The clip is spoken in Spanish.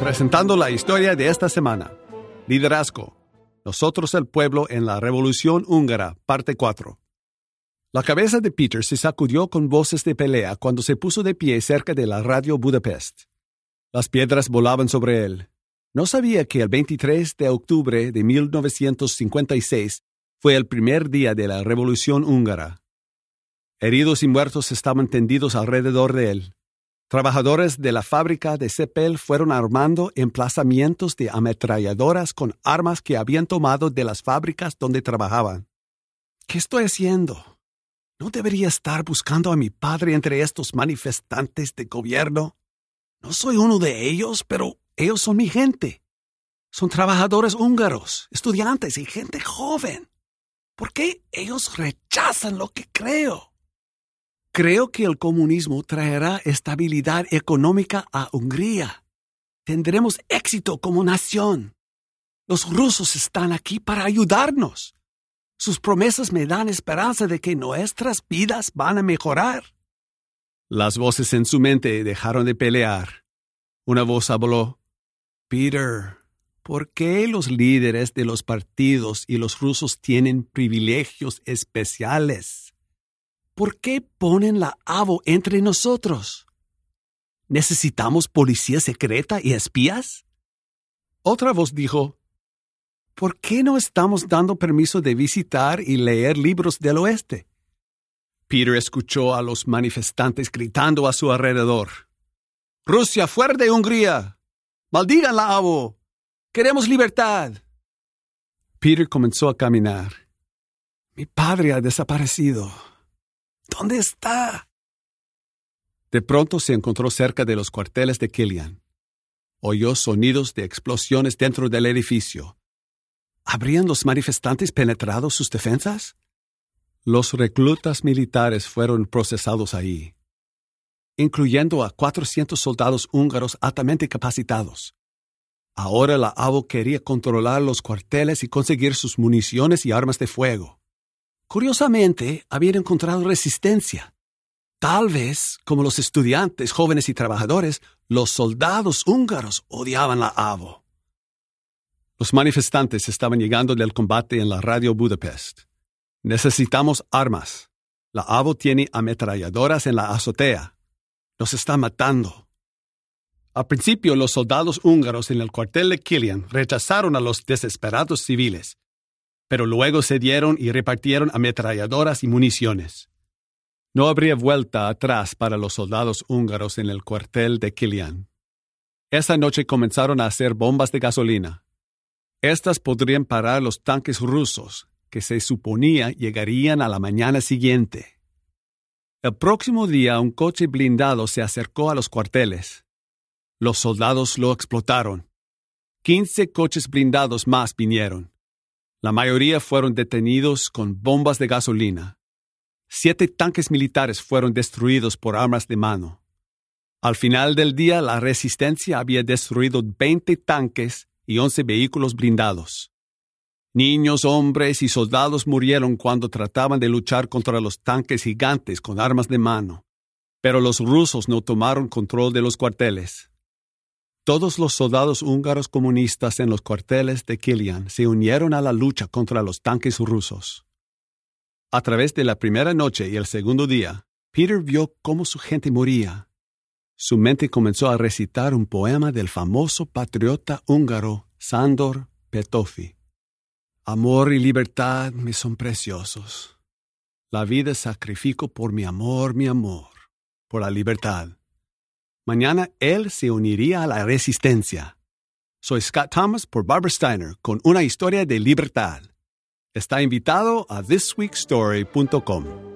Presentando la historia de esta semana. Liderazgo. Nosotros el pueblo en la Revolución Húngara, parte 4. La cabeza de Peter se sacudió con voces de pelea cuando se puso de pie cerca de la radio Budapest. Las piedras volaban sobre él. No sabía que el 23 de octubre de 1956 fue el primer día de la Revolución Húngara. Heridos y muertos estaban tendidos alrededor de él. Trabajadores de la fábrica de Cepel fueron armando emplazamientos de ametralladoras con armas que habían tomado de las fábricas donde trabajaban. ¿Qué estoy haciendo? ¿No debería estar buscando a mi padre entre estos manifestantes de gobierno? No soy uno de ellos, pero ellos son mi gente. Son trabajadores húngaros, estudiantes y gente joven. ¿Por qué ellos rechazan lo que creo? Creo que el comunismo traerá estabilidad económica a Hungría. Tendremos éxito como nación. Los rusos están aquí para ayudarnos. Sus promesas me dan esperanza de que nuestras vidas van a mejorar. Las voces en su mente dejaron de pelear. Una voz habló. Peter, ¿por qué los líderes de los partidos y los rusos tienen privilegios especiales? ¿Por qué ponen la AVO entre nosotros? ¿Necesitamos policía secreta y espías? Otra voz dijo, ¿por qué no estamos dando permiso de visitar y leer libros del oeste? Peter escuchó a los manifestantes gritando a su alrededor. Rusia fuera de Hungría. Maldigan la AVO. Queremos libertad. Peter comenzó a caminar. Mi padre ha desaparecido. ¿Dónde está? De pronto se encontró cerca de los cuarteles de Killian. Oyó sonidos de explosiones dentro del edificio. ¿Habrían los manifestantes penetrado sus defensas? Los reclutas militares fueron procesados ahí, incluyendo a 400 soldados húngaros altamente capacitados. Ahora la ABO quería controlar los cuarteles y conseguir sus municiones y armas de fuego. Curiosamente, habían encontrado resistencia. Tal vez, como los estudiantes, jóvenes y trabajadores, los soldados húngaros odiaban la AVO. Los manifestantes estaban llegando del combate en la radio Budapest. Necesitamos armas. La AVO tiene ametralladoras en la azotea. Nos está matando. Al principio, los soldados húngaros en el cuartel de Killian rechazaron a los desesperados civiles pero luego se dieron y repartieron ametralladoras y municiones. No habría vuelta atrás para los soldados húngaros en el cuartel de Kilian. Esa noche comenzaron a hacer bombas de gasolina. Estas podrían parar los tanques rusos, que se suponía llegarían a la mañana siguiente. El próximo día un coche blindado se acercó a los cuarteles. Los soldados lo explotaron. Quince coches blindados más vinieron. La mayoría fueron detenidos con bombas de gasolina. Siete tanques militares fueron destruidos por armas de mano. Al final del día, la resistencia había destruido 20 tanques y 11 vehículos blindados. Niños, hombres y soldados murieron cuando trataban de luchar contra los tanques gigantes con armas de mano, pero los rusos no tomaron control de los cuarteles. Todos los soldados húngaros comunistas en los cuarteles de Kilian se unieron a la lucha contra los tanques rusos. A través de la primera noche y el segundo día, Peter vio cómo su gente moría. Su mente comenzó a recitar un poema del famoso patriota húngaro Sándor Petofi. Amor y libertad me son preciosos. La vida sacrifico por mi amor, mi amor, por la libertad. Mañana él se uniría a la resistencia. Soy Scott Thomas por Barbara Steiner con una historia de libertad. Está invitado a thisweekstory.com.